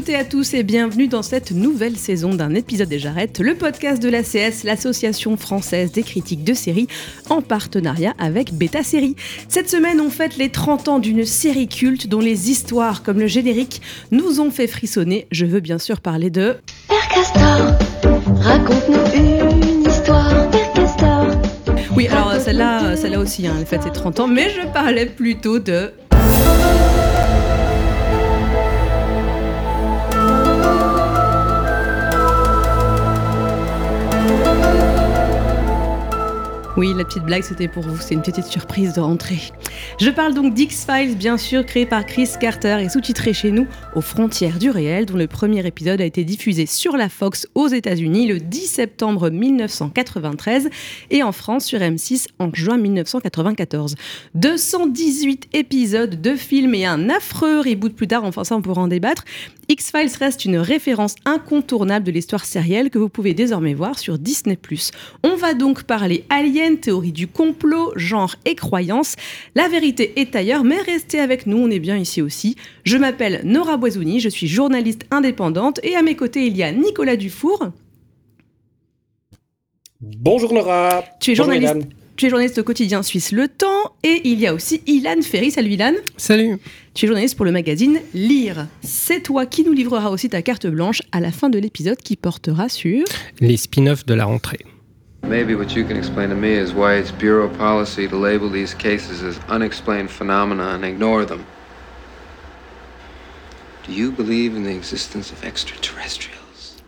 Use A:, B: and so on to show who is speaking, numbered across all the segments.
A: Toutes et à tous et bienvenue dans cette nouvelle saison d'un épisode des Jarrettes, le podcast de l'ACS, l'association française des critiques de séries, en partenariat avec Beta Série. Cette semaine, on fête les 30 ans d'une série culte dont les histoires, comme le générique, nous ont fait frissonner. Je veux bien sûr parler de...
B: Père Castor, raconte-nous une histoire, Père Castor.
A: Oui, alors celle-là, celle-là aussi, hein, elle fête ses 30 ans, mais je parlais plutôt de... Oui, la petite blague, c'était pour vous. C'est une petite surprise de rentrée. Je parle donc d'X-Files, bien sûr, créé par Chris Carter et sous-titré chez nous aux frontières du réel, dont le premier épisode a été diffusé sur la Fox aux États-Unis le 10 septembre 1993 et en France sur M6 en juin 1994. 218 épisodes de films et un affreux reboot plus tard, enfin ça on pourra en débattre. X-Files reste une référence incontournable de l'histoire sérielle que vous pouvez désormais voir sur Disney+. On va donc parler aliens, théorie du complot, genre et croyances. La vérité est ailleurs, mais restez avec nous, on est bien ici aussi. Je m'appelle Nora Boisouni, je suis journaliste indépendante et à mes côtés il y a Nicolas Dufour.
C: Bonjour Nora.
A: Tu es
C: Bonjour,
A: journaliste.
C: Ilan.
A: Tu es journaliste au quotidien Suisse Le Temps et il y a aussi Ilan Ferry. Salut Ilan.
D: Salut.
A: Tu es journaliste pour le magazine Lire. C'est toi qui nous livrera aussi ta carte blanche à la fin de l'épisode qui portera sur.
D: Les spin-offs de la rentrée.
E: Maybe what you can explain to me is why it's bureau policy to label these cases as unexplained phenomena and ignore them. Do you believe in the existence of extraterrestrials?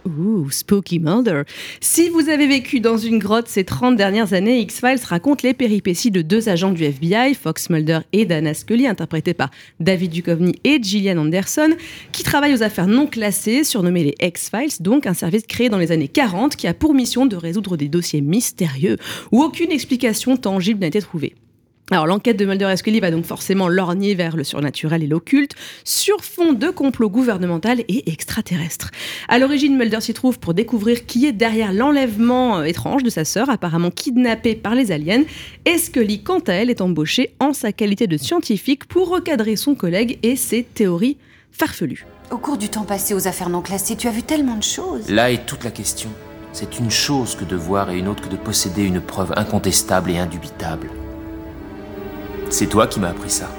A: Ouh, Spooky Mulder. Si vous avez vécu dans une grotte ces 30 dernières années, X-Files raconte les péripéties de deux agents du FBI, Fox Mulder et Dana Scully, interprétés par David Duchovny et Gillian Anderson, qui travaillent aux affaires non classées, surnommées les X-Files, donc un service créé dans les années 40 qui a pour mission de résoudre des dossiers mystérieux où aucune explication tangible n'a été trouvée. Alors l'enquête de Mulder et Scully va donc forcément lorgner vers le surnaturel et l'occulte, sur fond de complot gouvernemental et extraterrestre. À l'origine, Mulder s'y trouve pour découvrir qui est derrière l'enlèvement euh, étrange de sa sœur, apparemment kidnappée par les aliens, et Scully, quant à elle, est embauchée en sa qualité de scientifique pour recadrer son collègue et ses théories farfelues.
F: Au cours du temps passé aux affaires non classées, tu as vu tellement de choses.
G: Là est toute la question. C'est une chose que de voir et une autre que de posséder une preuve incontestable et indubitable. C'est toi qui m'as appris ça.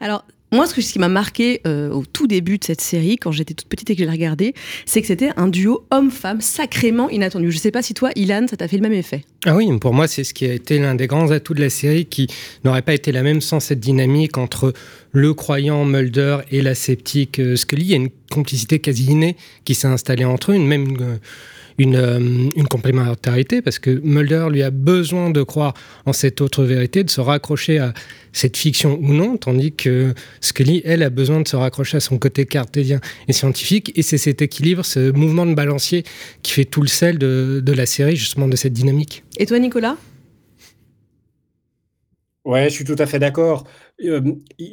A: Alors, moi, ce qui m'a marqué euh, au tout début de cette série, quand j'étais toute petite et que je l'ai regardée, c'est que c'était un duo homme-femme sacrément inattendu. Je sais pas si toi, Ilan, ça t'a fait le même effet.
D: Ah oui, pour moi, c'est ce qui a été l'un des grands atouts de la série qui n'aurait pas été la même sans cette dynamique entre le croyant Mulder et la sceptique euh, Scully. Il y a une complicité quasi innée qui s'est installée entre eux, une- même une, une, euh, une complémentarité, parce que Mulder lui a besoin de croire en cette autre vérité, de se raccrocher à cette fiction ou non, tandis que Scully, elle, a besoin de se raccrocher à son côté cartésien et scientifique, et c'est cet équilibre, ce mouvement de balancier qui fait tout le sel de, de la série, justement, de cette dynamique.
A: Et toi, Nicolas?
C: Ouais, je suis tout à fait d'accord. Euh, euh,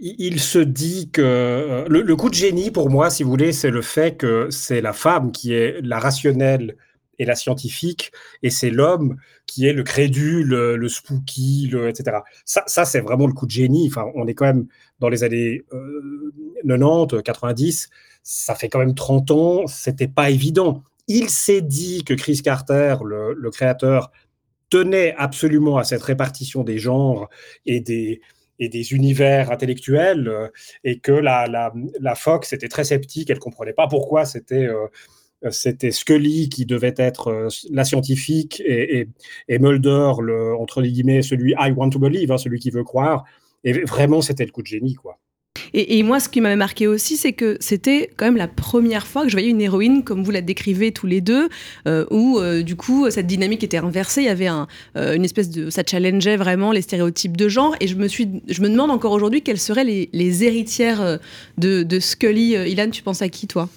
C: il- il se dit que euh, le, coup de génie pour moi, si vous voulez, c'est le fait que c'est la femme qui est la rationnelle et la scientifique, et c'est l'homme qui est le crédule, le, spooky, etc. Ça, ça c'est vraiment le coup de génie. Enfin, on est quand même dans les années euh, 90, 90. Ça fait quand même 30 ans. C'était pas évident. Il s'est dit que Chris Carter, le créateur, tenait absolument à cette répartition des genres et des, et des univers intellectuels, euh, et que la, la, Fox était très sceptique, elle comprenait pas pourquoi c'était euh, c'était Scully qui devait être euh, la scientifique et, et, et Mulder, le, entre les guillemets, celui I want to believe, hein, celui qui veut croire. Et vraiment, c'était le coup de génie, quoi.
A: Et, moi, ce qui m'avait marqué aussi, c'est que c'était quand même la première fois que je voyais une héroïne, comme vous la décrivez tous les deux, euh, où euh, du coup cette dynamique était inversée. Il y avait euh, une espèce de, ça challengeait vraiment les stéréotypes de genre. Et je me suis, je me demande encore aujourd'hui quelles seraient les, héritières de, Scully. Ilan, tu penses à qui, toi?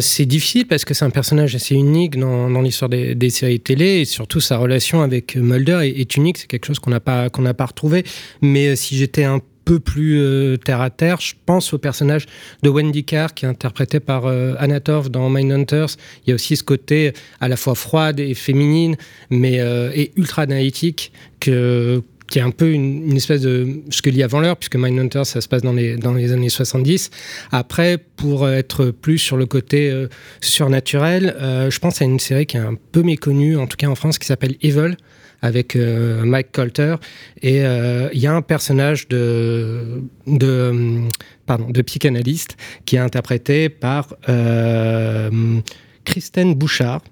D: C'est difficile parce que c'est un personnage assez unique dans, l'histoire des, séries télé et surtout sa relation avec Mulder est, unique. C'est quelque chose qu'on n'a pas qu'on n'a pas retrouvé. Mais si j'étais un peu plus euh, terre à terre, je pense au personnage de Wendy Carr qui est interprété par euh, Anna Torv dans Mindhunters. Il y a aussi ce côté à la fois froide et féminine, mais euh, et ultra analytique que qui est un peu une, espèce de Scully avant l'heure, puisque Mindhunter, ça se passe dans les, dans les années 70. Après, pour être plus sur le côté euh, surnaturel, je pense à une série qui est un peu méconnue, en tout cas en France, qui s'appelle Evil, avec euh, Mike Colter. Et euh, il y a un personnage de, de, pardon, de psychanalyste qui est interprété par euh, Kristen Bouchard.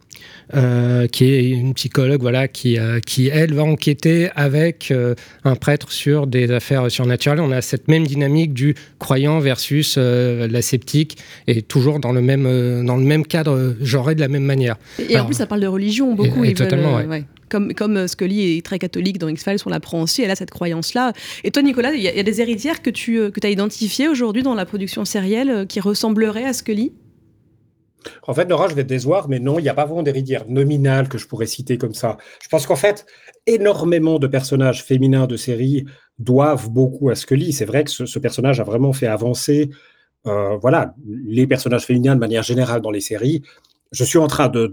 D: Euh, qui est une psychologue voilà qui euh, qui elle va enquêter avec euh, un prêtre sur des affaires surnaturelles on a cette même dynamique du croyant versus la sceptique et toujours dans le même dans le même cadre genré de la même manière
A: et, et Alors, en plus ça parle de religion beaucoup
D: et, et totalement veulent,
A: ouais. Ouais comme, comme Scully est très catholique dans X-Files, on l'apprend aussi, elle a cette croyance-là. Et toi, Nicolas, il y, a des héritières que tu que as identifiées aujourd'hui dans la production sérielle qui ressembleraient à Scully?
C: En fait, Nora, je vais te décevoir, mais non, il n'y a pas vraiment d'héritière nominale que je pourrais citer comme ça. Je pense qu'en fait, énormément de personnages féminins de série doivent beaucoup à Scully. C'est vrai que ce, personnage a vraiment fait avancer euh, voilà, les personnages féminins de manière générale dans les séries. Je suis en train de,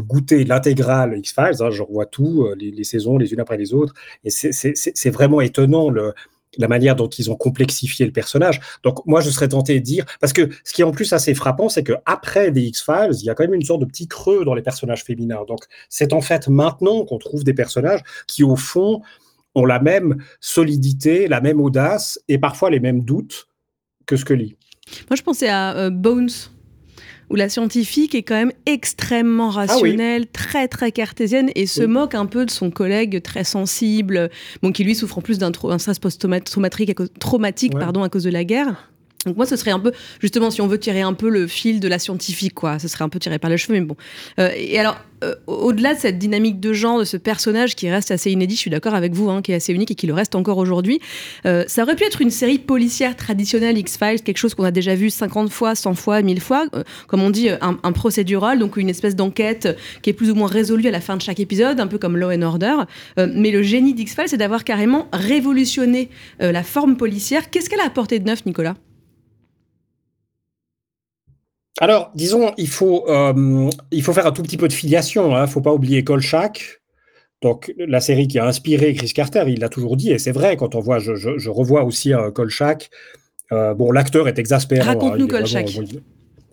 C: goûter l'intégrale X-Files, hein, je revois tout, euh, les, saisons les unes après les autres, et c'est vraiment étonnant la manière dont ils ont complexifié le personnage. Donc moi, je serais tenté de dire, parce que ce qui est en plus assez frappant, c'est que après les X-Files, il y a quand même une sorte de petit creux dans les personnages féminins. Donc c'est en fait maintenant qu'on trouve des personnages qui, au fond, ont la même solidité, la même audace et parfois les mêmes doutes que Scully.
A: Moi, je pensais à euh, Bones où la scientifique est quand même extrêmement rationnelle, ah oui. très très cartésienne et se oui. moque un peu de son collègue très sensible, bon, qui lui souffre en plus d'un stress post-traumatique traumatique ouais. pardon, à cause de la guerre. Donc moi, ce serait un peu, justement, si on veut tirer un peu le fil de la scientifique, quoi, ce serait un peu tiré par les cheveux, mais bon. Euh, et alors, euh, au-delà de cette dynamique de genre, de ce personnage qui reste assez inédit, je suis d'accord avec vous, hein, qui est assez unique et qui le reste encore aujourd'hui, euh, ça aurait pu être une série policière traditionnelle X-Files, quelque chose qu'on a déjà vu 50 fois, 100 fois, 1000 fois, comme on dit, un, un, procédural, donc une espèce d'enquête qui est plus ou moins résolue à la fin de chaque épisode, un peu comme Law and Order. Mais le génie d'X-Files, c'est d'avoir carrément révolutionné la forme policière. Qu'est-ce qu'elle a apporté de neuf, Nicolas?
C: Alors, disons, il faut, euh, il faut faire un tout petit peu de filiation. Il hein. ne faut pas oublier Kolchak, donc la série qui a inspiré Chris Carter. Il l'a toujours dit, et c'est vrai, quand on voit, je, je, je revois aussi euh, Kolchak. Euh, bon, l'acteur est exaspérant.
A: Raconte-nous hein, Kolchak. Vraiment,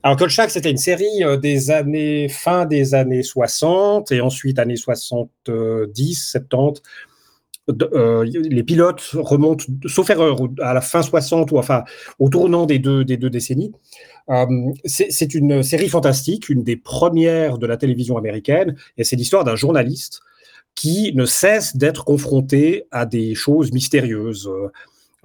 C: alors, Kolchak, c'était une série euh, des années, fin des années 60 et ensuite années 70, 70. Euh, les pilotes remontent, sauf erreur, à la fin 60 ou enfin au tournant des deux, décennies. Euh, c'est une série fantastique, une des premières de la télévision américaine, et c'est l'histoire d'un journaliste qui ne cesse d'être confronté à des choses mystérieuses.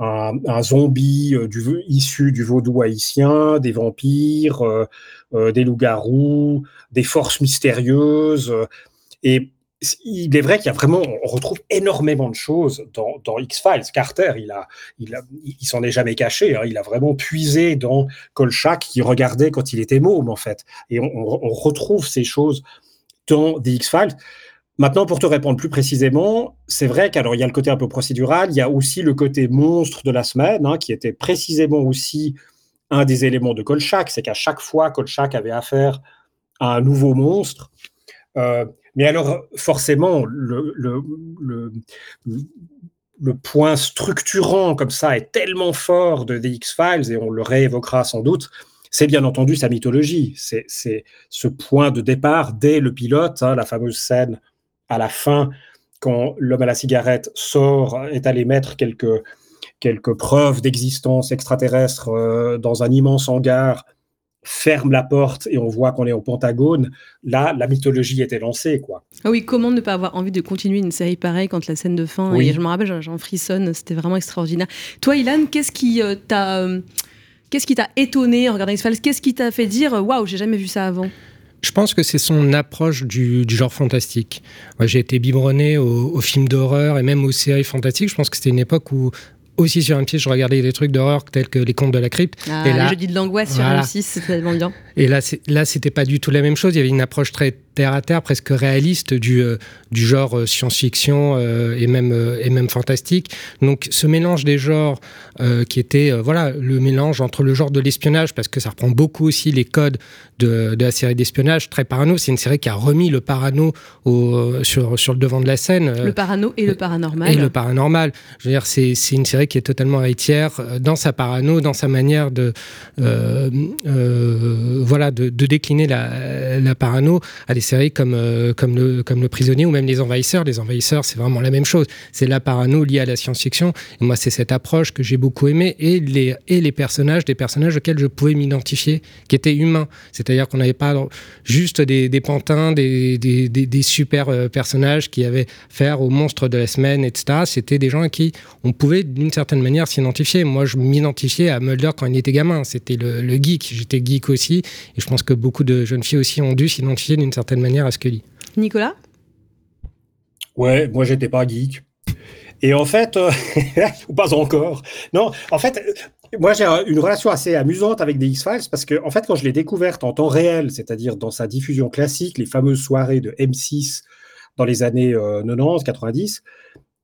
C: Un, un zombie euh, du, issu du vaudou haïtien, des vampires, euh, euh, des loups-garous, des forces mystérieuses. Et il est vrai qu'il y a vraiment, on retrouve énormément de choses dans, dans X-Files. Carter, il a, il, a, il s'en est jamais caché. Hein, il a vraiment puisé dans Kolchak, qui regardait quand il était môme, en fait. Et on, retrouve ces choses dans The X-Files. Maintenant, pour te répondre plus précisément, c'est vrai qu'alors il y a le côté un peu procédural, il y a aussi le côté monstre de la semaine, hein, qui était précisément aussi un des éléments de Kolchak, c'est qu'à chaque fois, Kolchak avait affaire à un nouveau monstre. Euh, mais alors, forcément, le, point structurant comme ça est tellement fort de The X-Files, et on le réévoquera sans doute, c'est bien entendu sa mythologie. C'est ce point de départ dès le pilote, hein, la fameuse scène à la fin, quand l'homme à la cigarette sort, est allé mettre quelques, quelques preuves d'existence extraterrestre euh, dans un immense hangar ferme la porte et on voit qu'on est au Pentagone, là, la mythologie était lancée, quoi.
A: Ah oui, comment ne pas avoir envie de continuer une série pareille quand la scène de fin, oui. et je me rappelle, j'en frissonne, c'était vraiment extraordinaire. Toi, Ilan, qu'est-ce qui euh, t'a... Euh, qu'est-ce qui t'a étonné en regardant X-Files? Qu'est-ce qui t'a fait dire « Waouh, j'ai jamais vu ça avant »
D: Je pense que c'est son approche du, du genre fantastique. Moi, j'ai été biberonné aux, aux films d'horreur et même aux séries fantastiques. Je pense que c'était une époque où aussi sur M6, je regardais des trucs d'horreur tels que les contes de la crypte.
A: Ah,
D: et là,
A: le jeudi de l'angoisse sur
D: Voilà.
A: M6, c'est tellement bien.
D: et là, là, c'était pas du tout la même chose. Il y avait une approche très terre à terre, presque réaliste du, euh, du genre euh, science-fiction euh, et même et même fantastique. Donc, ce mélange des genres qui était voilà le mélange entre le genre de l'espionnage parce que ça reprend beaucoup aussi les codes de, de la série d'espionnage très parano. C'est une série qui a remis le parano au, sur sur le devant de la scène.
A: Le parano et le paranormal.
D: et le paranormal. Je veux dire, c'est une série qui est totalement héritière dans sa parano, dans sa manière de, euh, euh, voilà, de, de décliner la, la parano à des comme, euh, comme, le, comme Le Prisonnier ou même Les Envahisseurs. Les Envahisseurs, c'est vraiment la même chose. C'est la parano liée à la science-fiction. Moi, c'est cette approche que j'ai beaucoup aimée et les, et les personnages, des personnages auxquels je pouvais m'identifier, qui étaient humains. C'est-à-dire qu'on n'avait pas juste des, des pantins, des, des, des, super euh, personnages qui avaient faire aux monstres de la semaine, etc. C'était des gens à qui on pouvait d'une certaine manière s'identifier. Moi, je m'identifiais à Mulder quand il était gamin. C'était le, le geek. J'étais geek aussi. Et je pense que beaucoup de jeunes filles aussi ont dû s'identifier d'une certaine manière à Scully.
A: Nicolas?
C: Ouais, moi j'étais pas geek. Et en fait, euh, ou pas encore. Non, en fait, euh, moi j'ai un- une relation assez amusante avec des X-Files parce que, en fait, quand je l'ai découverte en temps réel, c'est-à-dire dans sa diffusion classique, les fameuses soirées de M6 dans les années euh, 90, 90,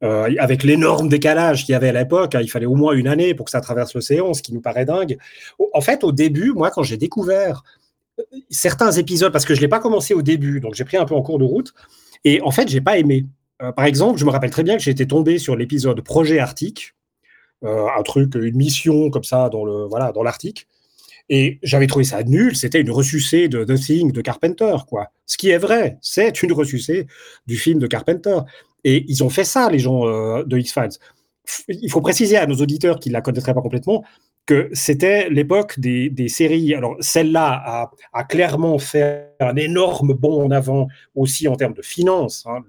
C: euh, avec l'énorme décalage qu'il y avait à l'époque, hein, il fallait au moins une année pour que ça traverse l'océan, ce qui nous paraît dingue. En fait, au début, moi, quand j'ai découvert euh, certains épisodes, parce que je l'ai pas commencé au début, donc j'ai pris un peu en cours de route, et en fait, j'ai pas aimé. Euh, par exemple, je me rappelle très bien que j'étais tombé sur l'épisode Projet Arctique, euh, un truc, une mission comme ça dans le voilà dans l'Arctique, et j'avais trouvé ça nul. C'était une ressucée de The Thing de Carpenter, quoi. Ce qui est vrai, c'est une ressucée du film de Carpenter. Et ils ont fait ça, les gens euh, de X-Files. F- Il faut préciser à nos auditeurs qui ne la connaîtraient pas complètement que c'était l'époque des, séries. Alors, celle-là a, clairement fait un énorme bond en avant aussi en termes de finances. hein.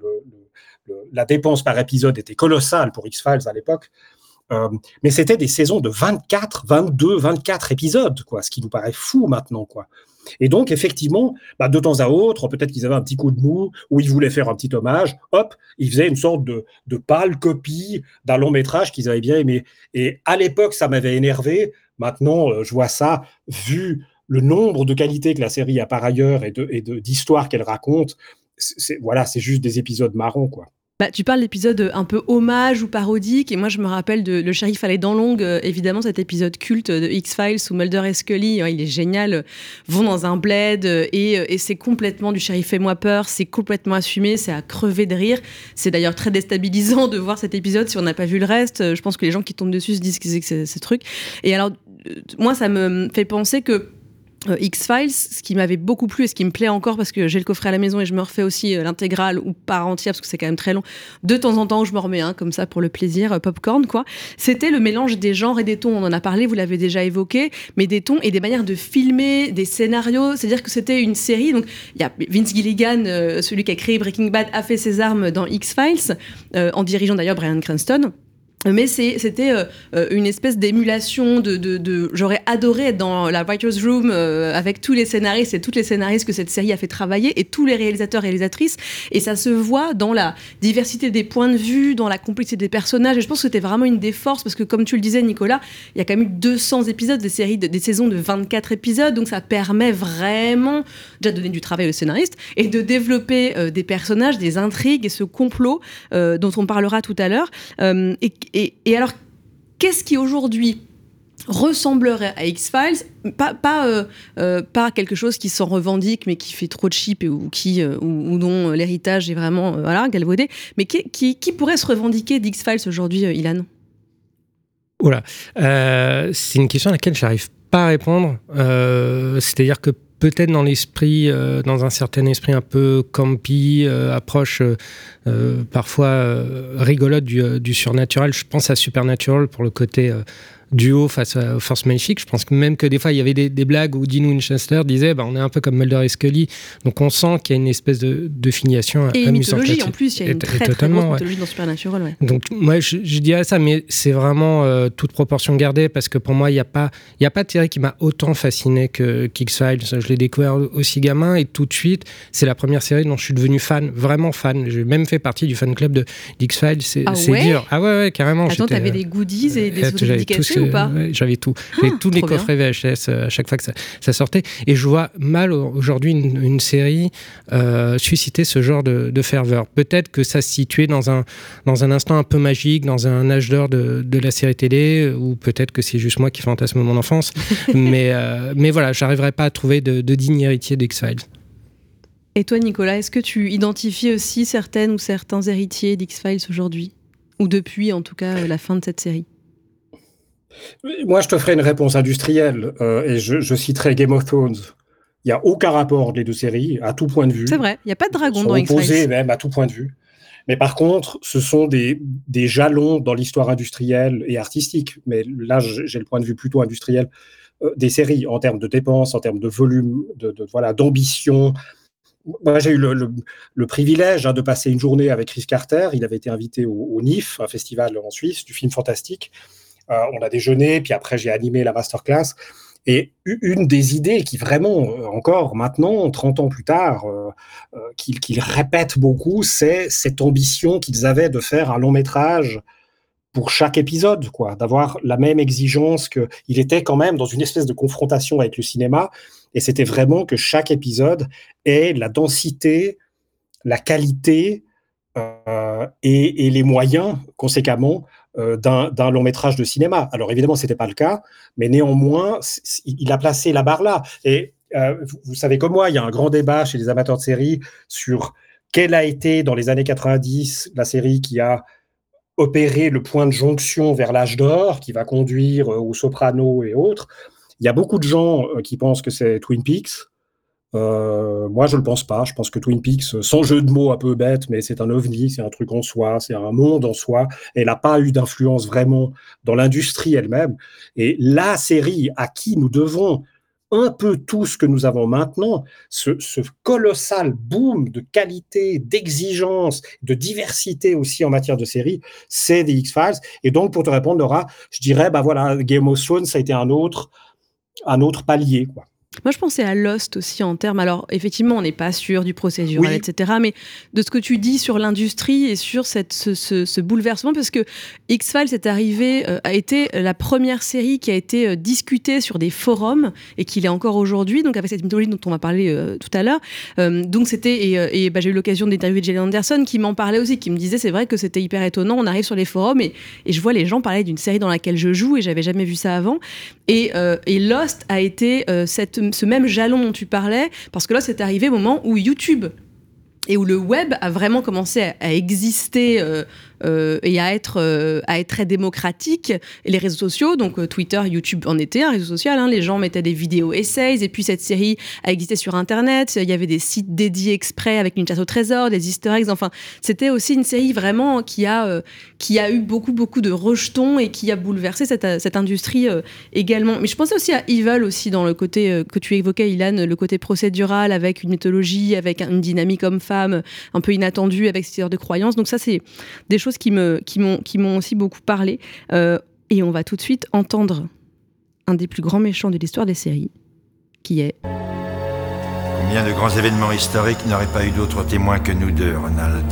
C: La dépense par épisode était colossale pour X-Files à l'époque. Euh, mais c'était des saisons de 24, 22, 24 épisodes, quoi, ce qui nous paraît fou maintenant, quoi. Et donc, effectivement, bah, de temps à autre, peut-être qu'ils avaient un petit coup de mou, ou ils voulaient faire un petit hommage, hop, ils faisaient une sorte de, de pâle copie d'un long métrage qu'ils avaient bien aimé. Et à l'époque, ça m'avait énervé. Maintenant, euh, je vois ça, vu le nombre de qualités que la série a par ailleurs et de- et de- d'histoires qu'elle raconte, voilà, c'est juste des épisodes marrants, quoi.
A: Bah, tu parles d'épisode un peu hommage ou parodique, et moi je me rappelle de Le shérif allait dans l'ongle, euh, évidemment cet épisode culte de X-Files où Mulder et Scully, euh, il est génial, euh, vont dans un bled euh, et, euh, et c'est complètement du shérif fais-moi peur, c'est complètement assumé, c'est à crever de rire. C'est d'ailleurs très déstabilisant de voir cet épisode si on n'a pas vu le reste. Euh, Je pense que les gens qui tombent dessus se disent que c'est ce truc. Et alors, euh, moi ça me fait penser que euh, X-Files, ce qui m'avait beaucoup plu et ce qui me plaît encore parce que j'ai le coffret à la maison et je me refais aussi euh, l'intégrale ou par entière parce que c'est quand même très long. De temps en temps, je me remets hein, comme ça pour le plaisir, euh, popcorn quoi. C'était le mélange des genres et des tons. On en a parlé, vous l'avez déjà évoqué, mais des tons et des manières de filmer, des scénarios. C'est-à-dire que c'était une série. Donc il y a Vince Gilligan, euh, celui qui a créé Breaking Bad, a fait ses armes dans X-Files euh, en dirigeant d'ailleurs Brian Cranston. Mais c'était euh, une espèce d'émulation de, de, de- J'aurais adoré être dans la writer's room euh, avec tous les scénaristes et toutes les scénaristes que cette série a fait travailler et tous les réalisateurs et réalisatrices. Et ça se voit dans la diversité des points de vue, dans la complexité des personnages. Et je pense que c'était vraiment une des forces parce que, comme tu le disais, Nicolas, il y a quand même eu 200 épisodes, des séries, de- des saisons de 24 épisodes. Donc ça permet vraiment déjà de donner du travail aux scénaristes et de développer euh, des personnages, des intrigues et ce complot euh, dont on parlera tout à l'heure. Euh, et- alors, qu'est-ce qui aujourd'hui ressemblerait à X-Files, pas, pas, euh, euh, quelque chose qui s'en revendique mais qui fait trop de cheap et, ou, qui, euh, ou, dont l'héritage est vraiment euh, voilà, galvaudé, mais qui, qui, pourrait se revendiquer d'X-Files aujourd'hui, euh, Ilan?
D: Oula, Euh, c'est une question à laquelle j'arrive pas à répondre. Euh, C'est-à-dire que peut-être dans l'esprit, euh, dans un certain esprit un peu campy, euh, approche euh, parfois rigolote du, surnaturel. Je pense à Supernatural pour le côté duo face à Force Maléfique. Je pense que même que des fois, il y avait des, blagues où Dean Winchester disait bah, on est un peu comme Mulder et Scully. Donc on sent qu'il y a une espèce de, de filiation
A: Et une mythologie en plus, il y a une très, très grosse mythologie dans Supernatural. Ouais.
D: Donc moi, je, dirais ça, mais c'est vraiment euh, toute proportion gardée parce que pour moi, il n'y a, pas, y a pas de série qui m'a autant fasciné que X-Files. Je l'ai découvert aussi gamin et tout de suite, c'est la première série dont je suis devenu fan, vraiment fan. J'ai même fait partie du fan club de X-Files. C'est
A: ah
D: dur. Ah ouais, ouais carrément.
A: Attends, t'avais des goodies et des sous dédicacés ou pas
D: J'avais tout. J'avais tous les coffrets VHS euh, à chaque fois que ça, sortait. Et je vois mal aujourd'hui une, série euh, susciter ce genre de, ferveur. Peut-être que ça se situait dans un, dans un instant un peu magique, dans un âge d'or de, de, la série télé, ou peut-être que c'est juste moi qui fantasme mon enfance. mais, euh, mais voilà, j'arriverai pas à trouver de, de digne héritier d'X-Files.
A: Et toi, Nicolas, est-ce que tu identifies aussi certaines ou certains héritiers d'X-Files aujourd'hui? Ou depuis, en tout cas, la fin de cette série?
C: Moi, je te ferai une réponse industrielle euh, et je, citerai Game of Thrones. Il n'y a aucun rapport des deux séries, à tout point de vue.
A: C'est vrai, il n'y a pas de dragon
C: dans
A: X-Files.
C: même, à tout point de vue. Mais par contre, ce sont des, des jalons dans l'histoire industrielle et artistique. Mais là, j'ai le point de vue plutôt industriel euh, des séries en termes de dépenses, en termes de volume, de, voilà, d'ambition, moi, j'ai eu le, privilège hein, de passer une journée avec Chris Carter. Il avait été invité au, NIF, un festival en Suisse du film fantastique. Euh, on a déjeuné, puis après, j'ai animé la masterclass. Et une des idées qui vraiment, euh, encore maintenant, 30 ans plus tard, euh, qu'ils répètent beaucoup, c'est cette ambition qu'ils avaient de faire un long métrage pour chaque épisode, quoi, d'avoir la même exigence que il était quand même dans une espèce de confrontation avec le cinéma, et c'était vraiment que chaque épisode ait la densité, la qualité et, les moyens, conséquemment, d'un long métrage de cinéma. Alors évidemment, ce n'était pas le cas, mais néanmoins, il a placé la barre là. Et euh, vous, savez comme moi, il y a un grand débat chez les amateurs de séries sur quelle a été dans les années 90 la série qui a opéré le point de jonction vers l'âge d'or, qui va conduire au soprano et autres. Il y a beaucoup de gens euh, qui pensent que c'est Twin Peaks. Euh, moi, je ne le pense pas. Je pense que Twin Peaks, sans jeu de mots un peu bête, mais c'est un ovni, c'est un truc en soi, c'est un monde en soi. Elle n'a pas eu d'influence vraiment dans l'industrie elle-même. Et la série à qui nous devons un peu tout ce que nous avons maintenant, ce, colossal boom de qualité, d'exigence, de diversité aussi en matière de série, c'est des X-Files. Et donc, pour te répondre, Laura, je dirais, bah voilà, Game of Thrones, ça a été un autre, un autre palier, quoi.
A: Moi, je pensais à Lost aussi en termes. Alors, effectivement, on n'est pas sûr du procédural, etc. Mais de ce que tu dis sur l'industrie et sur cette, ce, bouleversement, parce que X-Files est arrivé, euh, a été la première série qui a été euh, discutée sur des forums et qui l'est encore aujourd'hui. Donc, avec cette mythologie dont on va parler euh, tout à l'heure. donc, c'était et, et bah, j'ai eu l'occasion d'interviewer Jalen Anderson qui m'en parlait aussi, qui me disait c'est vrai que c'était hyper étonnant. On arrive sur les forums et, et je vois les gens parler d'une série dans laquelle je joue et j'avais jamais vu ça avant. Et, et Lost a été cette ce même jalon dont tu parlais, parce que là, c'est arrivé au moment où YouTube et où le web a vraiment commencé à, exister euh, euh, et à être, euh, à être très démocratique. Et les réseaux sociaux, donc euh, Twitter, YouTube en étaient un réseau social. Hein, les gens mettaient des vidéos essays. Et puis cette série a existé sur Internet. Il y avait des sites dédiés exprès avec une chasse au trésor, des easter eggs. Enfin, c'était aussi une série vraiment qui a, qui a eu beaucoup, beaucoup de rejetons et qui a bouleversé cette, cette industrie également. Mais je pensais aussi à Evil aussi dans le côté que tu évoquais, Ilan, le côté procédural avec une mythologie, avec une dynamique homme-femme un peu inattendue, avec ces heures de croyances. Donc ça, c'est des choses qui m'ont aussi beaucoup parlé. Euh, et on va tout de suite entendre un des plus grands méchants de l'histoire des séries, qui est.
H: Combien de grands événements historiques n'auraient pas eu d'autres témoins que nous deux, Ronald?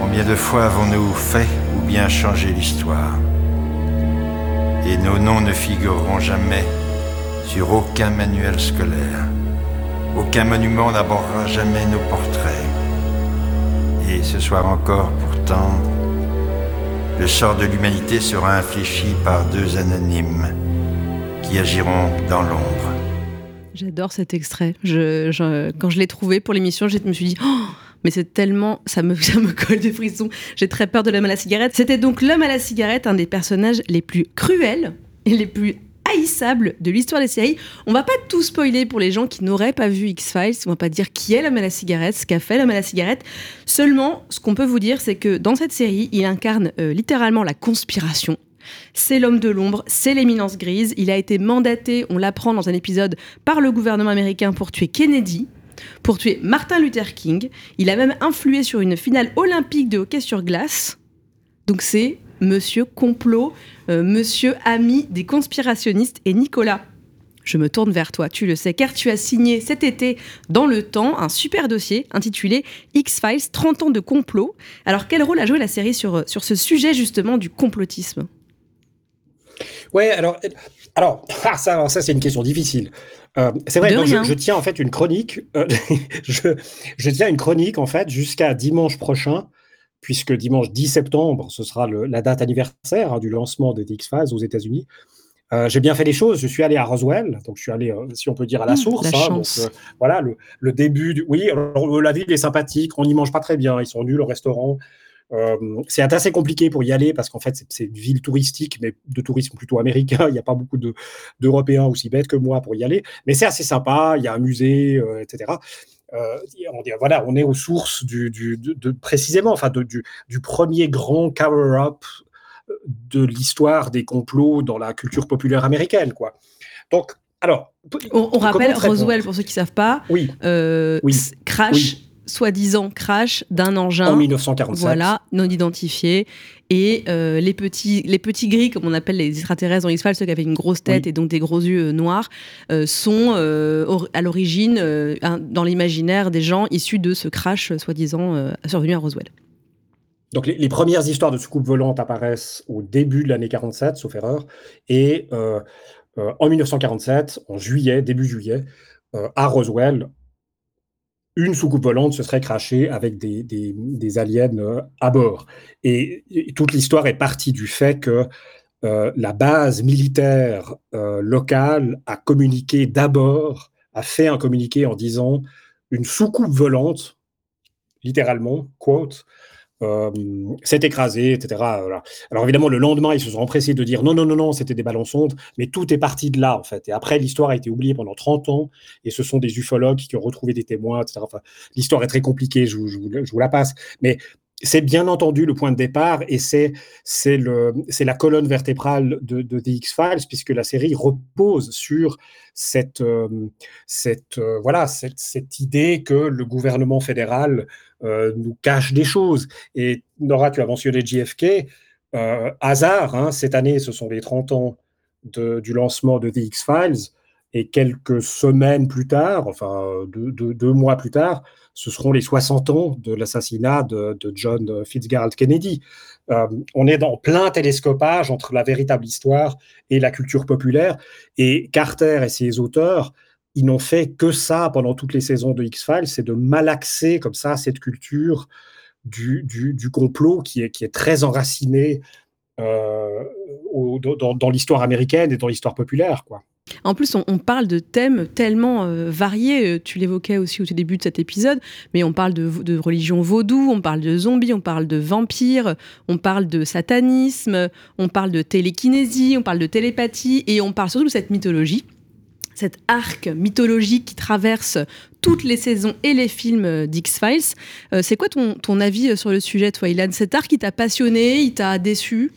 H: Combien de fois avons-nous fait ou bien changé l'histoire? Et nos noms ne figureront jamais sur aucun manuel scolaire. Aucun monument n'abordera jamais nos portraits. Et ce soir encore, pourtant, le sort de l'humanité sera infléchi par deux anonymes qui agiront dans l'ombre.
A: J'adore cet extrait. Je, quand je l'ai trouvé pour l'émission, je me suis dit, oh, mais c'est tellement, ça me, ça me colle des frissons. J'ai très peur de l'homme à la cigarette. C'était donc l'homme à la cigarette, un des personnages les plus cruels et les plus de l'histoire des séries. On va pas tout spoiler pour les gens qui n'auraient pas vu X-Files. On va pas dire qui est l'homme à la cigarette, ce qu'a fait l'homme à la cigarette. Seulement, ce qu'on peut vous dire, c'est que dans cette série, il incarne euh, littéralement la conspiration C'est l'homme de l'ombre, c'est l'éminence grise. Il a été mandaté, on l'apprend dans un épisode, par le gouvernement américain pour tuer Kennedy, pour tuer Martin Luther King. Il a même influé sur une finale olympique de hockey sur glace. Donc c'est Monsieur complot, euh, Monsieur ami des conspirationnistes. Et Nicolas, je me tourne vers toi, tu le sais, car tu as signé cet été dans Le Temps un super dossier intitulé X-Files 30 ans de complot. Alors quel rôle a joué la série sur, sur ce sujet justement du complotisme?
C: Ouais, alors, alors, ah, ça, alors ça c'est une question difficile. Euh, c'est vrai, donc je, tiens en fait une chronique. euh, je, je tiens une chronique en fait jusqu'à dimanche prochain, puisque dimanche 10 septembre, ce sera le- la date anniversaire hein, du lancement des X-Files aux États-Unis. Euh, j'ai bien fait les choses. Je suis allé à Roswell, donc je suis allé, euh, si on peut dire, à la
A: Mmh,
C: source.
A: la
C: hein, donc, euh, voilà, le, le début du. Oui, alors, la ville est sympathique. On n'y mange pas très bien. Ils sont nuls au restaurant. C'est assez compliqué pour y aller parce qu'en fait, c'est- une ville touristique, mais de tourisme plutôt américain. Il n'y a pas beaucoup de- d'Européens aussi bêtes que moi pour y aller. Mais c'est assez sympa. Il y a un musée, etc. Euh, on, dit- voilà, on est aux sources du, du- de, de- précisément, enfin, de- du, du premier grand cover-up de l'histoire des complots dans la culture populaire américaine, quoi. Donc, alors,
A: On, rappelle Roswell, pour ceux qui ne savent pas,
C: Oui.
A: euh,
C: Oui.
A: crash,
C: Oui.
A: Soi-disant crash d'un engin.
C: En 1947.
A: Voilà, non identifié. Et euh, les, petits, les petits gris, comme on appelle les extraterrestres dans X-Files, ceux qui avaient une grosse tête et donc des gros yeux euh, noirs, euh, sont à l'origine dans l'imaginaire des gens issus de ce crash, soi-disant, survenu à Roswell.
C: Donc, les, les premières histoires de soucoupes volantes apparaissent au début de l'année 47, sauf erreur. Et en 1947, en juillet, début juillet, à Roswell, une soucoupe volante se serait crashée avec des, aliens euh, à bord. Et, et toute l'histoire est partie du fait que euh, la base militaire euh, locale a communiqué d'abord, a fait un communiqué en disant une soucoupe volante, littéralement, quote, euh, s'est écrasé, etc. Alors évidemment, le lendemain, ils se sont empressés de dire non, non, non, non, c'était des ballons sondes, mais tout est parti de là, en fait. Et après, l'histoire a été oubliée pendant 30 ans, et ce sont des ufologues qui ont retrouvé des témoins, etc. L'histoire est très compliquée, je, je vous la passe. Mais c'est bien entendu le point de départ, et c'est la colonne vertébrale de, The X-Files, puisque la série repose sur cette, euh, cette, euh, voilà, cette, cette idée que le gouvernement fédéral euh, nous cache des choses. Et Nora, tu as mentionné JFK. Hasard, hein, cette année, ce sont les 30 ans de- du lancement de The X-Files. Et quelques semaines plus tard, enfin deux- deux mois plus tard, ce seront les 60 ans de l'assassinat de, John Fitzgerald Kennedy. Euh, on est dans plein télescopage entre la véritable histoire et la culture populaire. Et Carter et ses auteurs, ils n'ont fait que ça pendant toutes les saisons de X-Files, c'est de malaxer comme ça cette culture du, du- complot qui est, qui est très enracinée euh, dans, dans l'histoire américaine et dans l'histoire populaire. Quoi.
A: En plus, on, parle de thèmes tellement euh, variés. euh, Tu l'évoquais aussi au tout début de cet épisode, mais on parle de, religion vaudou, on parle de zombies, on parle de vampires, on parle de satanisme, on parle de télékinésie, on parle de télépathie, et on parle surtout de cette mythologie, cet arc mythologique qui traverse toutes les saisons et les films euh, d'X-Files. C'est quoi ton, ton avis sur le sujet, toi, Ilan? Cet arc, il t'a passionné, il t'a déçu?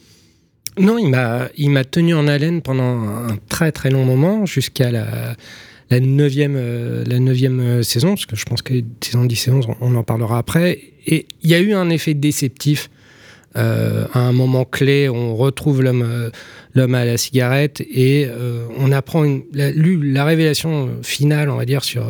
D: Non, il m'a, il m'a tenu en haleine pendant un très très long moment, jusqu'à la, la neuvième, euh, la neuvième euh, saison, parce que je pense que saison 10 et 11, on, en parlera après. Et il y a eu un effet déceptif euh, à un moment clé, on retrouve l'homme, euh, l'homme à la cigarette et on apprend une, la, la révélation finale, on va dire, sur,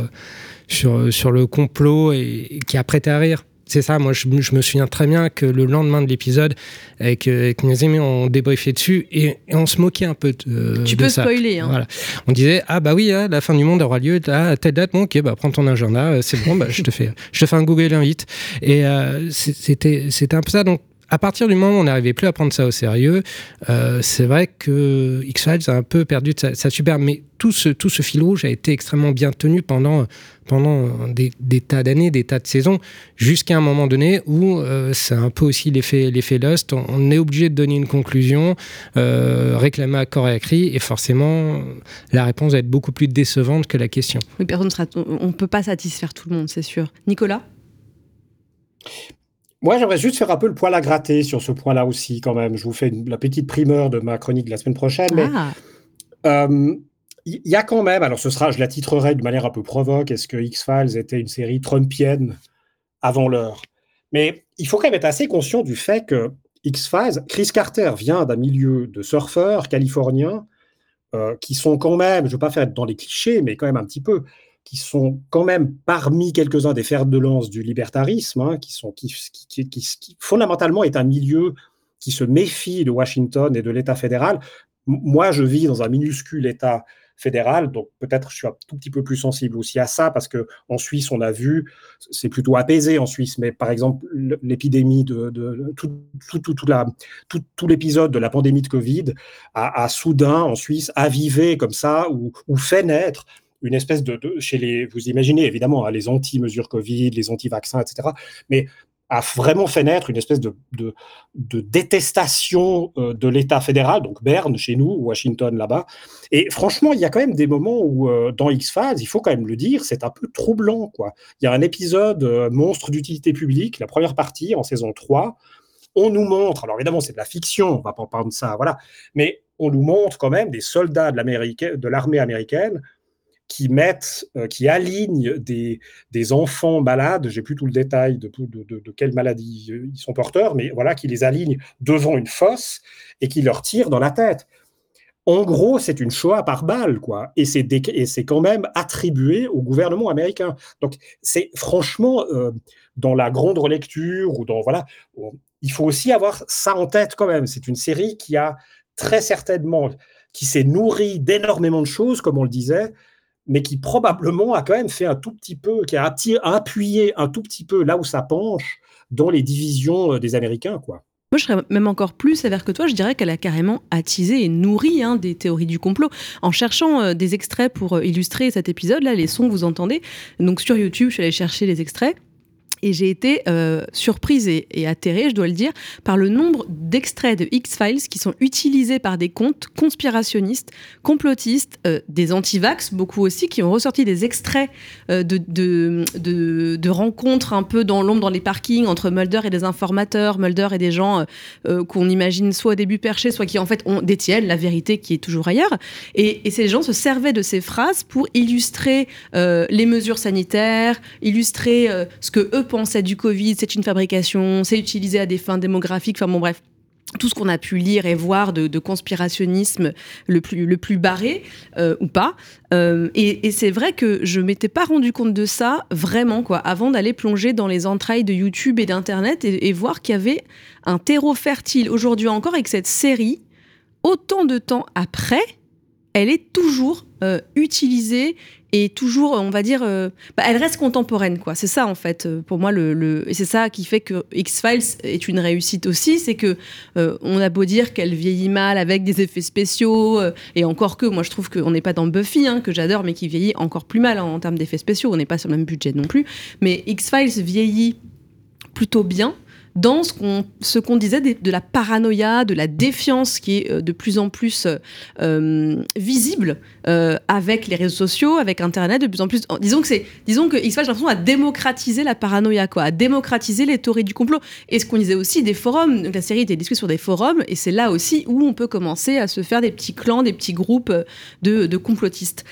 D: sur, sur le complot et, et qui a prêté à rire. C'est ça, moi je, me- je me souviens très bien que le lendemain de l'épisode, avec, euh, avec mes amis, on débriefait dessus et, et on se moquait un peu de,
A: Tu
D: de
A: peux
D: ça.
A: spoiler, hein.
D: Voilà. On disait, ah bah oui, hein, la fin du monde aura lieu à telle date, bon ok, bah prends ton agenda, euh, c'est bon, bah, je, te fais, je te fais un Google Invite. Et euh, c'était c'était un peu ça, donc à partir du moment où on n'arrivait plus à prendre ça au sérieux, euh, c'est vrai que X-Files a un peu perdu de sa, sa superbe, mais tout ce, tout ce fil rouge a été extrêmement bien tenu pendant, pendant des, des tas d'années, des tas de saisons, jusqu'à un moment donné où euh, c'est un peu aussi l'effet l'effet Lost, on, on est obligé de donner une conclusion, euh, réclamer à corps et à cri, et forcément, la réponse va être beaucoup plus décevante que la question.
A: Oui, personne sera, on ne peut pas satisfaire tout le monde, c'est sûr. Nicolas?
C: Moi, j'aimerais juste faire un peu le poil à gratter sur ce point-là aussi, quand même. Je vous fais une- la petite primeur de ma chronique de la semaine prochaine. Mais
A: Ah,
C: euh, il y a quand même, alors ce sera, je la titrerai de manière un peu provoque, est-ce que X-Files était une série trumpienne avant l'heure? Mais il faut quand même être assez conscient du fait que X-Files, Chris Carter vient d'un milieu de surfeurs californiens euh, qui sont quand même, je ne veux pas faire dans les clichés, mais quand même un petit peu, qui sont quand même parmi quelques-uns des fers de lance du libertarisme, hein, qui, sont, qui, fondamentalement est un milieu qui se méfie de Washington et de l'État fédéral. Moi, je vis dans un minuscule État fédéral, donc peut-être je suis un tout petit peu plus sensible aussi à ça, parce que en Suisse, on a vu, c'est plutôt apaisé en Suisse, mais par exemple, l'épidémie de, tout, tout, tout, tout l'épisode de la pandémie de Covid a, soudain en Suisse avivé comme ça, ou, fait naître une espèce de, de- chez les, vous imaginez évidemment hein, les anti-mesures Covid, les anti-vaccins, etc. Mais a vraiment fait naître une espèce de, de, détestation euh, de l'État fédéral, donc Berne chez nous, Washington là-bas. Et franchement, il y a quand même des moments où, euh, dans X-Files, il faut quand même le dire, c'est un peu troublant. Quoi. Il y a un épisode euh, Monstre d'utilité publique, la première partie en saison 3. On nous montre, alors évidemment, c'est de la fiction, on va pas parler de ça, voilà, mais on nous montre quand même des soldats de l'armée américaine qui mettent, euh, qui alignent des, des enfants malades, j'ai plus tout le détail de, de, quelle maladie euh, ils sont porteurs, mais voilà, qui les alignent devant une fosse et qui leur tirent dans la tête. En gros, c'est une Shoah par balle, quoi. Et c'est quand même attribué au gouvernement américain. Donc, c'est franchement, euh, dans la grande relecture ou dans, voilà, il faut aussi avoir ça en tête quand même. C'est une série qui a très certainement, qui s'est nourrie d'énormément de choses, comme on le disait, mais qui probablement a quand même fait un tout petit peu, qui a appuyé un tout petit peu là où ça penche dans les divisions euh, des Américains, quoi.
A: Moi, je serais même encore plus sévère que toi. Je dirais qu'elle a carrément attisé et nourri hein, des théories du complot. En cherchant euh, des extraits pour euh, illustrer cet épisode-là, les sons que vous entendez. Donc sur YouTube, je suis allée chercher les extraits. Et j'ai été euh, surprise et, et atterrée, je dois le dire, par le nombre d'extraits de X-Files qui sont utilisés par des comptes conspirationnistes, complotistes, euh, des antivax, beaucoup aussi, qui ont ressorti des extraits euh, de, rencontres un peu dans l'ombre, dans les parkings, entre Mulder et des informateurs, Mulder et des gens qu'on imagine soit au début perchés, soit qui en fait ont, détiennent la vérité qui est toujours ailleurs. Et, et ces gens se servaient de ces phrases pour illustrer les mesures sanitaires, illustrer ce que eux pensaient du Covid, c'est une fabrication, c'est utilisé à des fins démographiques, enfin bon bref tout ce qu'on a pu lire et voir de, conspirationnisme le plus, le barré euh, ou pas. Euh, et, c'est vrai que je m'étais pas rendu compte de ça vraiment quoi avant d'aller plonger dans les entrailles de YouTube et d'Internet et, et voir qu'il y avait un terreau fertile aujourd'hui encore et que cette série, autant de temps après, elle est toujours euh, utilisée et toujours, on va dire, euh, bah, elle reste contemporaine, quoi. C'est ça, en fait, euh, pour moi, le, et c'est ça qui fait que X-Files est une réussite aussi, c'est que on a beau dire qu'elle vieillit mal avec des effets spéciaux, et encore que, moi, je trouve qu'on n'est pas dans Buffy, hein, que j'adore, mais qui vieillit encore plus mal hein, en termes d'effets spéciaux. On n'est pas sur le même budget non plus, mais X-Files vieillit plutôt bien dans ce qu'on disait de, la paranoïa, de la défiance qui est euh, de plus en plus euh, euh, visible avec les réseaux sociaux, avec Internet, de plus en plus. Disons que c'est, disons que X-Files, j'ai l'impression, a démocratisé la paranoïa, quoi, a démocratisé les théories du complot. Et ce qu'on disait aussi des forums, la série était discutée sur des forums, et c'est là aussi où on peut commencer à se faire des petits clans, des petits groupes de, de complotistes.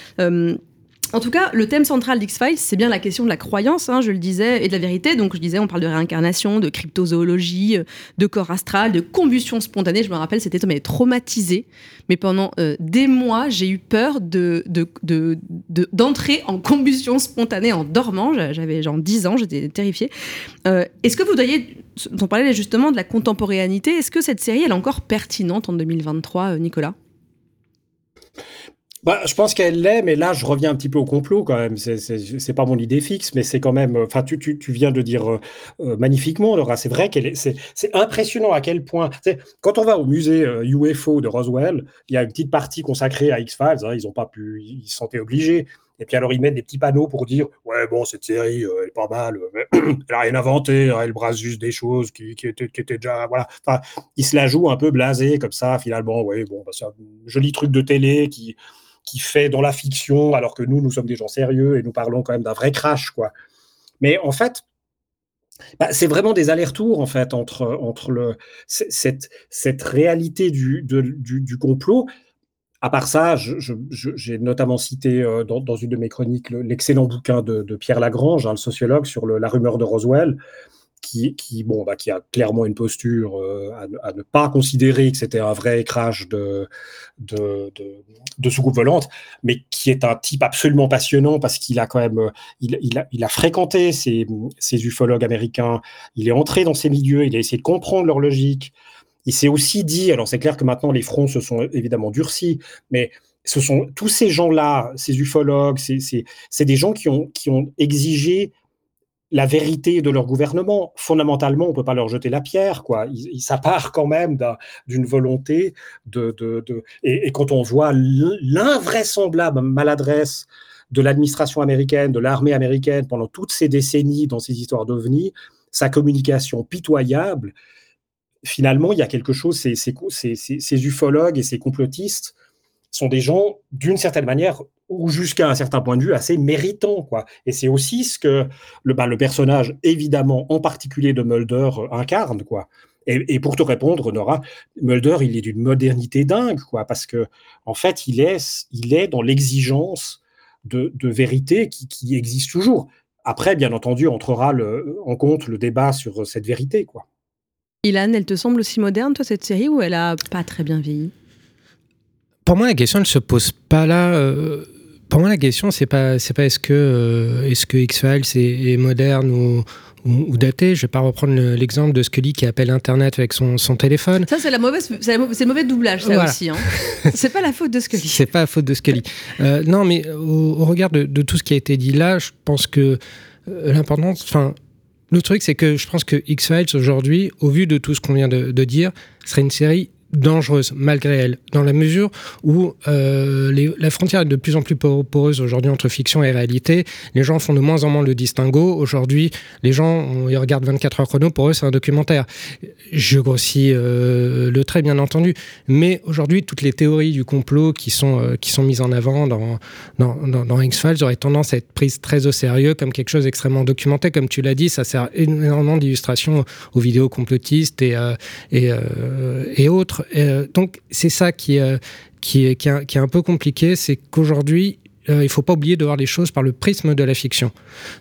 A: En tout cas, le thème central d'X-Files, c'est bien la question de la croyance, hein, je le disais, et de la vérité. Donc, je disais, on parle de réincarnation, de cryptozoologie, euh, de corps astral, de combustion spontanée. Je me rappelle, c'était mais traumatisé. Mais pendant euh, des mois, j'ai eu peur de, de, de- de- d'entrer en combustion spontanée en dormant. J'a- J'avais genre 10 ans, j'étais terrifiée. Euh, est-ce que vous voudriez, on parlait justement de la contemporanéité, est-ce que cette série, est encore pertinente en 2023, euh, Nicolas?
C: Bah, je pense qu'elle l'est, mais là, je reviens un petit peu au complot quand même. C'est- pas mon idée fixe, mais c'est quand même. euh, Enfin, tu, tu, tu viens de dire euh, euh, magnifiquement, Laura. C'est vrai qu'elle est. C'est c'est impressionnant à quel point. Quand on va au musée UFO de Roswell, il y a une petite partie consacrée à X-Files. hein, ils ont pas pu. Ils se sentaient obligés. Et puis alors, ils mettent des petits panneaux pour dire Ouais, bon, cette série, elle est pas mal. elle a rien inventé. hein, elle brasse juste des choses qui, qui, étaient, qui étaient déjà. Voilà. Enfin, ils se la jouent un peu blasé comme ça, finalement. Ouais, bon, bah, c'est un joli truc de télé qui qui fait dans la fiction, alors que nous, nous sommes des gens sérieux et nous parlons quand même d'un vrai crash, quoi. Mais en fait, bah, c'est vraiment des allers-retours en fait entre, entre le, cette, cette réalité du, du, du, complot. À part ça, j'ai notamment cité euh, dans, une de mes chroniques l'excellent bouquin de, Pierre Lagrange, hein, le sociologue, sur la rumeur de Roswell, qui, qui, bon, bah, qui a clairement une posture euh, à, ne pas considérer que c'était un vrai écrage de, de, de, de soucoupe volante, mais qui est un type absolument passionnant parce qu'il a quand même euh, il, il a, fréquenté ces, ces, ufologues américains, il est entré dans ces milieux, il a essayé de comprendre leur logique. Il s'est aussi dit, alors c'est clair que maintenant les fronts se sont évidemment durcis, mais ce sont tous ces gens-là, ces ufologues, c'est des gens qui ont, qui ont exigé la vérité de leur gouvernement. Fondamentalement, on ne peut pas leur jeter la pierre. Quoi. Ça part quand même d'une volonté de... et, quand on voit l'invraisemblable maladresse de l'administration américaine, de l'armée américaine pendant toutes ces décennies dans ces histoires d'OVNI, sa communication pitoyable, finalement, il y a quelque chose, ces ufologues et ces complotistes sont des gens, d'une certaine manière, ou jusqu'à un certain point de vue, assez méritants. Quoi. Et c'est aussi ce que le, bah, personnage, évidemment, en particulier de Mulder, euh, incarne. Quoi. Et, pour te répondre, Nora, Mulder, il est d'une modernité dingue, quoi, parce que en fait, il est, il est dans l'exigence de, vérité qui, existe toujours. Après, bien entendu, entrera en compte le débat sur cette vérité. Quoi.
A: Ilan, elle te semble aussi moderne, toi, cette série, ou elle a pas très bien vieilli?
D: Pour moi, la question ne se pose pas là. Euh pour moi, la question, c'est pas, c'est pas est-ce que, euh, est-ce que X-Files est, est, moderne ou, ou, ou, daté. Je vais pas reprendre l'exemple de Scully qui appelle Internet avec son, son téléphone.
A: Ça, c'est la mauvaise, c'est le mauvais doublage, ça voilà. aussi. Hein. c'est pas la faute de Scully.
D: C'est pas la faute de Scully. Euh, non, mais au, au regard de, de, tout ce qui a été dit là, je pense que l'importance, enfin. Le truc, c'est que je pense que X-Files aujourd'hui, au vu de tout ce qu'on vient de, de dire, serait une série dangereuse malgré elle, dans la mesure où euh, les, la frontière est de plus en plus poreuse aujourd'hui entre fiction et réalité. Les gens font de moins en moins le distinguo. Aujourd'hui, les gens ils regardent 24 heures chrono, pour eux c'est un documentaire. Je grossis euh, le trait bien entendu, mais aujourd'hui toutes les théories du complot qui sont euh, qui sont mises en avant dans dans, dans, dans X-Files auraient tendance à être prises très au sérieux comme quelque chose d'extrêmement documenté, comme tu l'as dit, ça sert énormément d'illustrations aux vidéos complotistes et euh, et, euh, et autres euh, donc c'est ça qui, euh, qui, qui, est, un peu compliqué, c'est qu'aujourd'hui, euh, il ne faut pas oublier de voir les choses par le prisme de la fiction.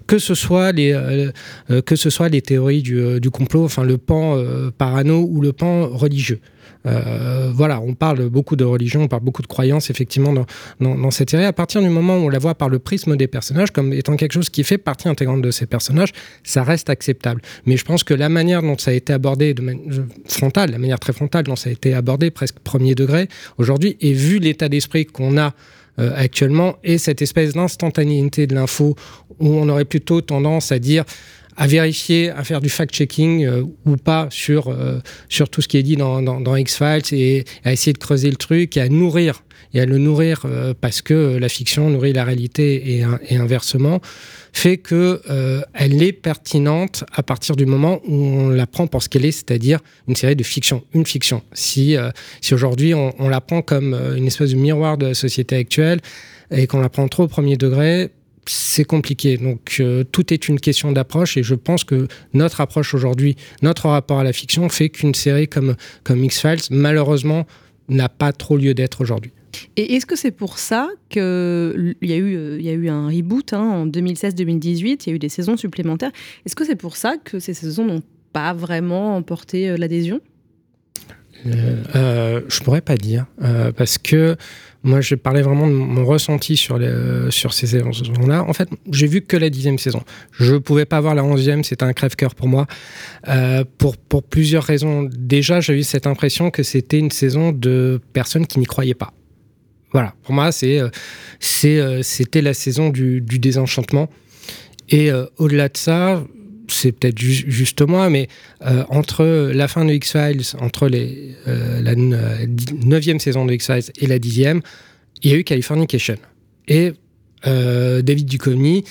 D: Que ce soit les, euh, euh, que ce soit les théories du, du complot, enfin le pan parano ou le pan religieux. Voilà, on parle beaucoup de religion, on parle beaucoup de croyances, effectivement, dans, dans, cette série. À partir du moment où on la voit par le prisme des personnages, comme étant quelque chose qui fait partie intégrante de ces personnages, ça reste acceptable. Mais je pense que la manière dont ça a été abordé de frontale, la manière très frontale dont ça a été abordé, presque premier degré, aujourd'hui, et vu l'état d'esprit qu'on a euh, actuellement, et cette espèce d'instantanéité de l'info, où on aurait plutôt tendance à dire à vérifier, à faire du fact-checking euh, ou pas sur, euh, sur tout ce qui est dit dans, dans, dans X-Files et à essayer de creuser le truc et à nourrir et à le nourrir euh, parce que la fiction nourrit la réalité et, inversement fait que euh, elle est pertinente à partir du moment où on la prend pour ce qu'elle est, c'est-à-dire une série de fiction, une fiction. Si, euh, si aujourd'hui on, on la prend comme une espèce de miroir de la société actuelle et qu'on la prend trop au premier degré, c'est compliqué. Donc tout est une question d'approche et je pense que notre approche aujourd'hui, notre rapport à la fiction fait qu'une série comme, comme X-Files, malheureusement, n'a pas trop lieu d'être aujourd'hui.
A: Et est-ce que c'est pour ça qu'il y, a eu, y a eu un reboot hein, en 2016-2018, il y a eu des saisons supplémentaires. Est-ce que c'est pour ça que ces saisons n'ont pas vraiment emporté euh, l'adhésion?
D: Euh, euh, je pourrais pas dire euh, parce que moi je parlais vraiment de mon ressenti sur, euh, sur ces saisons là en fait j'ai vu que la dixième saison. Je pouvais pas voir la onzième c'était un crève-coeur pour moi. Euh, pour, pour plusieurs raisons. Déjà j'ai eu cette impression que c'était une saison de personnes qui n'y croyaient pas voilà pour moi c'est euh, c'est c'était la saison du, désenchantement et euh, au-delà de ça c'est peut-être ju juste moi, mais euh, entre la fin de X-Files, entre les, euh, la neuvième saison de X-Files et la dixième, il y a eu Californication. Et euh, David Duchovny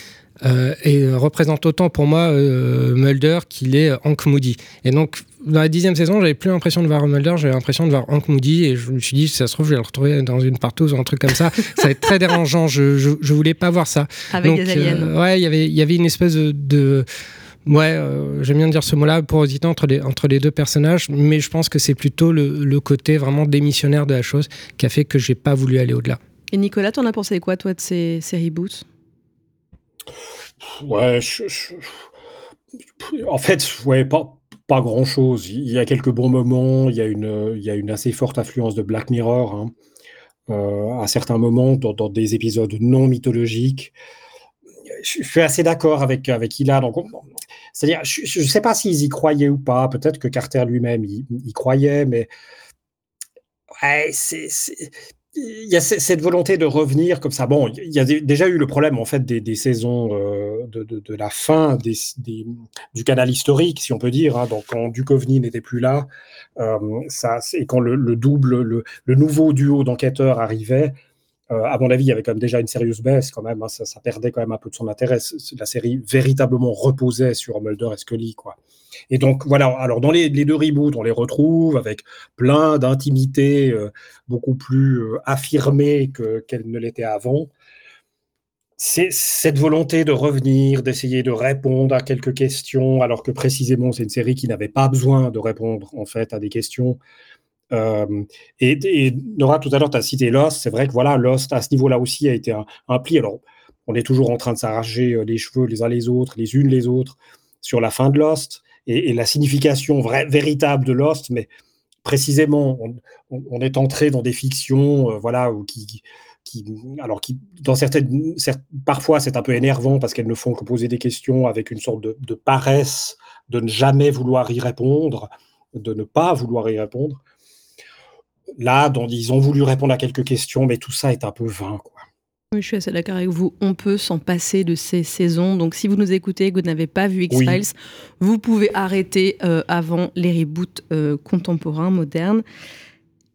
D: euh, et représente autant pour moi euh, Mulder qu'il est Hank Moody. Et donc, dans la dixième saison, j'avais plus l'impression de voir Mulder, j'avais l'impression de voir Hank Moody, et je me suis dit, si ça se trouve, je vais le retrouver dans une partouze ou un truc comme ça. ça va être très dérangeant. Je, je, je voulais pas voir ça.
A: Avec donc, des aliens.
D: Euh, ouais, y il y avait une espèce de, de Ouais, euh, j'aime bien dire ce mot-là, porosité entre les, entre les deux personnages, mais je pense que c'est plutôt le, le, côté vraiment démissionnaire de la chose qui a fait que j'ai pas voulu aller au-delà.
A: Et Nicolas, t'en as pensé quoi, toi, de ces, ces reboots?
C: Ouais, en fait, ouais, pas, pas grand-chose. Il y a quelques bons moments, il y a une, il y a une assez forte influence de Black Mirror hein. euh, à certains moments dans, des épisodes non mythologiques. Je, suis assez d'accord avec, avec Ila. Donc, c'est-à-dire, je ne sais pas s'ils y croyaient ou pas. Peut-être que Carter lui-même y, y, croyait, mais ouais, c'est il y a cette volonté de revenir comme ça. Bon, il y a déjà eu le problème en fait des, des saisons euh, de, la fin du canal historique, si on peut dire. Hein. Donc quand Duchovny n'était plus là, euh, ça, et quand le, le double, le, nouveau duo d'enquêteurs arrivait, euh, à mon avis, il y avait quand même déjà une sérieuse baisse quand même. Hein. Ça, perdait quand même un peu de son intérêt. La série véritablement reposait sur Mulder et Scully, quoi. Et donc voilà, alors dans les, deux reboots, on les retrouve avec plein d'intimité euh, beaucoup plus euh, affirmée qu'elle qu ne l'était avant. C'est cette volonté de revenir, d'essayer de répondre à quelques questions, alors que précisément c'est une série qui n'avait pas besoin de répondre en fait à des questions. Euh, et, Nora, tout à l'heure, tu as cité Lost. C'est vrai que voilà, Lost à ce niveau-là aussi a été un, pli. Alors, on est toujours en train de s'arracher les cheveux les uns les autres, les unes les autres, sur la fin de Lost et, la signification véritable de Lost, mais précisément, on, est entré dans des fictions, euh, voilà, qui, qui, alors qui, dans certaines, certes, parfois c'est un peu énervant parce qu'elles ne font que poser des questions avec une sorte de, de, paresse, de ne jamais vouloir y répondre, de ne pas vouloir y répondre. Là, dans, ils ont voulu répondre à quelques questions, mais tout ça est un peu vain, quoi.
A: Oui, je suis assez d'accord avec vous. On peut s'en passer de ces saisons. Donc, si vous nous écoutez et que vous n'avez pas vu X-Files, oui. vous pouvez arrêter euh, avant les reboots euh, contemporains, modernes.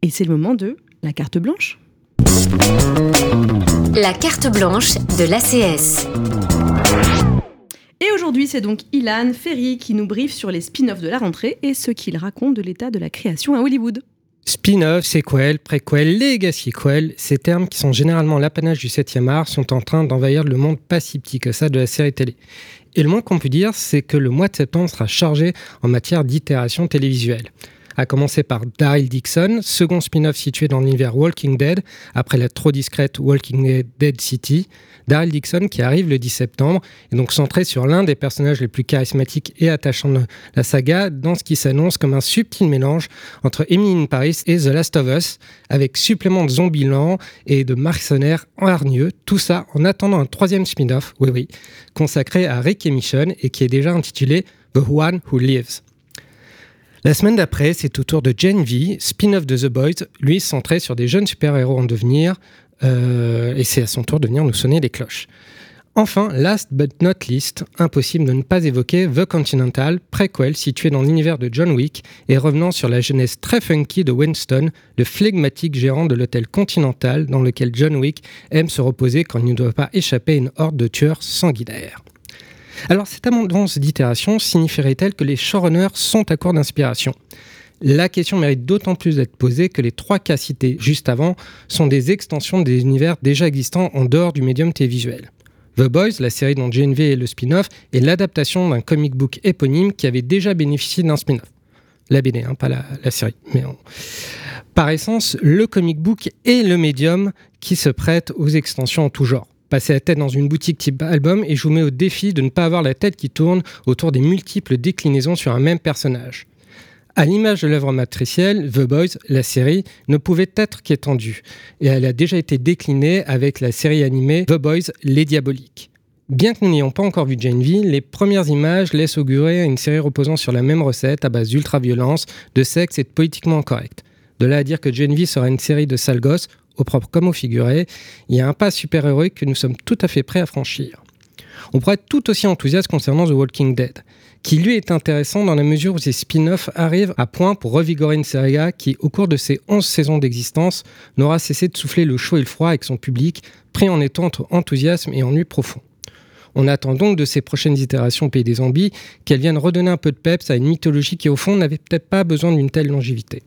A: Et c'est le moment de la carte blanche.
I: La carte blanche de l'ACS.
A: Et aujourd'hui, c'est donc Ilan Ferry qui nous briefe sur les spin-offs de la rentrée et ce qu'il raconte de l'état de la création à Hollywood.
D: Spin-off, sequel, préquel, legacy-quel, ces termes qui sont généralement l'apanage du 7e art sont en train d'envahir le monde pas si petit que ça de la série télé. Et le moins qu'on peut dire, c'est que le mois de septembre sera chargé en matière d'itération télévisuelle à commencer par Daryl Dixon, second spin-off situé dans l'univers Walking Dead, après la trop discrète Walking Dead City. Daryl Dixon qui arrive le 10 septembre est donc centré sur l'un des personnages les plus charismatiques et attachants de la saga, dans ce qui s'annonce comme un subtil mélange entre Emily in Paris et The Last of Us, avec supplément de zombies lents et de mercenaires hargneux, tout ça en attendant un troisième spin-off, oui oui, consacré à Rick et et qui est déjà intitulé The One Who Lives. La semaine d'après, c'est au tour de Gen V, spin-off de The Boys, lui centré sur des jeunes super-héros en devenir, euh, et c'est à son tour de venir nous sonner les cloches. Enfin, last but not least, impossible de ne pas évoquer The Continental, préquel situé dans l'univers de John Wick et revenant sur la jeunesse très funky de Winston, le flegmatique gérant de l'hôtel Continental dans lequel John Wick aime se reposer quand il ne doit pas échapper à une horde de tueurs sanguinaires. Alors cette abondance d'itération signifierait-elle que les showrunners sont à court d'inspiration? La question mérite d'autant plus d'être posée que les trois cas cités juste avant sont des extensions des univers déjà existants en dehors du médium télévisuel. The Boys, la série dont GNV est le spin-off, est l'adaptation d'un comic book éponyme qui avait déjà bénéficié d'un spin-off. La BD, hein, pas la, série. Mais. Par essence, le comic book est le médium qui se prête aux extensions en tout genre passer la tête dans une boutique type album et je vous mets au défi de ne pas avoir la tête qui tourne autour des multiples déclinaisons sur un même personnage. À l'image de l'œuvre matricielle, The Boys, la série, ne pouvait être qu'étendue, et elle a déjà été déclinée avec la série animée The Boys, Les Diaboliques. Bien que nous n'ayons pas encore vu Jane V, les premières images laissent augurer une série reposant sur la même recette à base d'ultra-violence, de sexe et de politiquement incorrect. De là à dire que Jane V sera une série de sales gosses, au propre comme au figuré, il y a un pas super héroïque que nous sommes tout à fait prêts à franchir. On pourrait être tout aussi enthousiaste concernant The Walking Dead, qui lui est intéressant dans la mesure où ses spin-offs arrivent à point pour revigorer une série qui, au cours de ses 11 saisons d'existence, n'aura cessé de souffler le chaud et le froid avec son public, pris en étant entre enthousiasme et ennui profond. On attend donc de ces prochaines itérations Pays des Zombies qu'elles viennent redonner un peu de peps à une mythologie qui, au fond, n'avait peut-être pas besoin d'une telle longévité.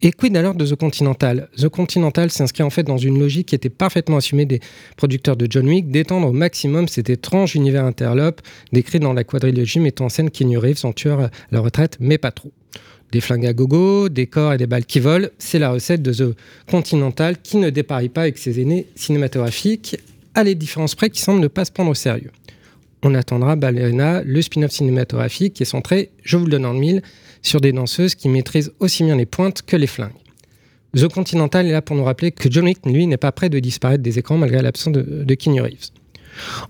D: Et quid alors de The Continental? The Continental s'inscrit en fait dans une logique qui était parfaitement assumée des producteurs de John Wick d'étendre au maximum cet étrange univers interlope décrit dans la quadrilogie mettant en scène Keanu en tueur à la retraite, mais pas trop. Des flingues à gogo, des corps et des balles qui volent, c'est la recette de The Continental qui ne déparie pas avec ses aînés cinématographiques, à les différences près qui semblent ne pas se prendre au sérieux. On attendra Ballerina, le spin-off cinématographique qui est centré, je vous le donne en mille, sur des danseuses qui maîtrisent aussi bien les pointes que les flingues. The Continental est là pour nous rappeler que John Wick, lui, n'est pas prêt de disparaître des écrans malgré l'absence de, de Reeves.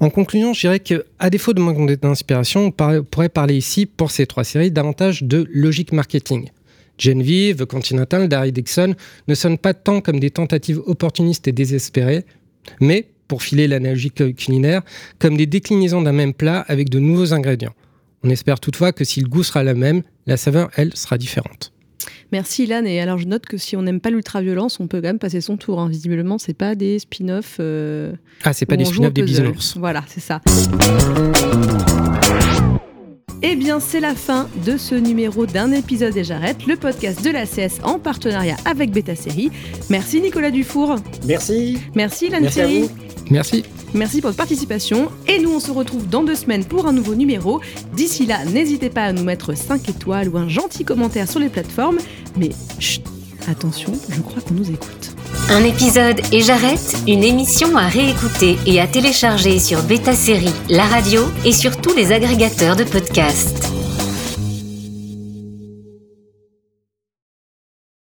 D: En conclusion, je dirais qu'à défaut de manque d'inspiration, on pourrait parler ici, pour ces trois séries, davantage de logique marketing. Genevieve, The Continental, Darry Dixon ne sonnent pas tant comme des tentatives opportunistes et désespérées, mais, pour filer l'analogie culinaire, comme des déclinaisons d'un même plat avec de nouveaux ingrédients. On espère toutefois que si le goût sera le même, la saveur, elle, sera différente.
A: Merci Ilan. Et alors je note que si on n'aime pas l'ultra-violence, on peut quand même passer son tour. Hein. Visiblement, c'est pas des spin-offs. Euh,
D: ah, c'est pas des spin-offs des bisounours.
A: Voilà, c'est ça. Eh bien, c'est la fin de ce numéro d'un épisode et j'arrête, le podcast de la CS en partenariat avec Beta Série. Merci Nicolas Dufour.
C: Merci.
A: Merci Ilan
C: Merci à vous.
D: Merci.
A: Merci pour votre participation et nous on se retrouve dans deux semaines pour un nouveau numéro. D'ici là, n'hésitez pas à nous mettre 5 étoiles ou un gentil commentaire sur les plateformes. Mais chut, attention, je crois qu'on nous écoute.
I: Un épisode et j'arrête, une émission à réécouter et à télécharger sur Beta Série, la radio et sur tous les agrégateurs de podcasts.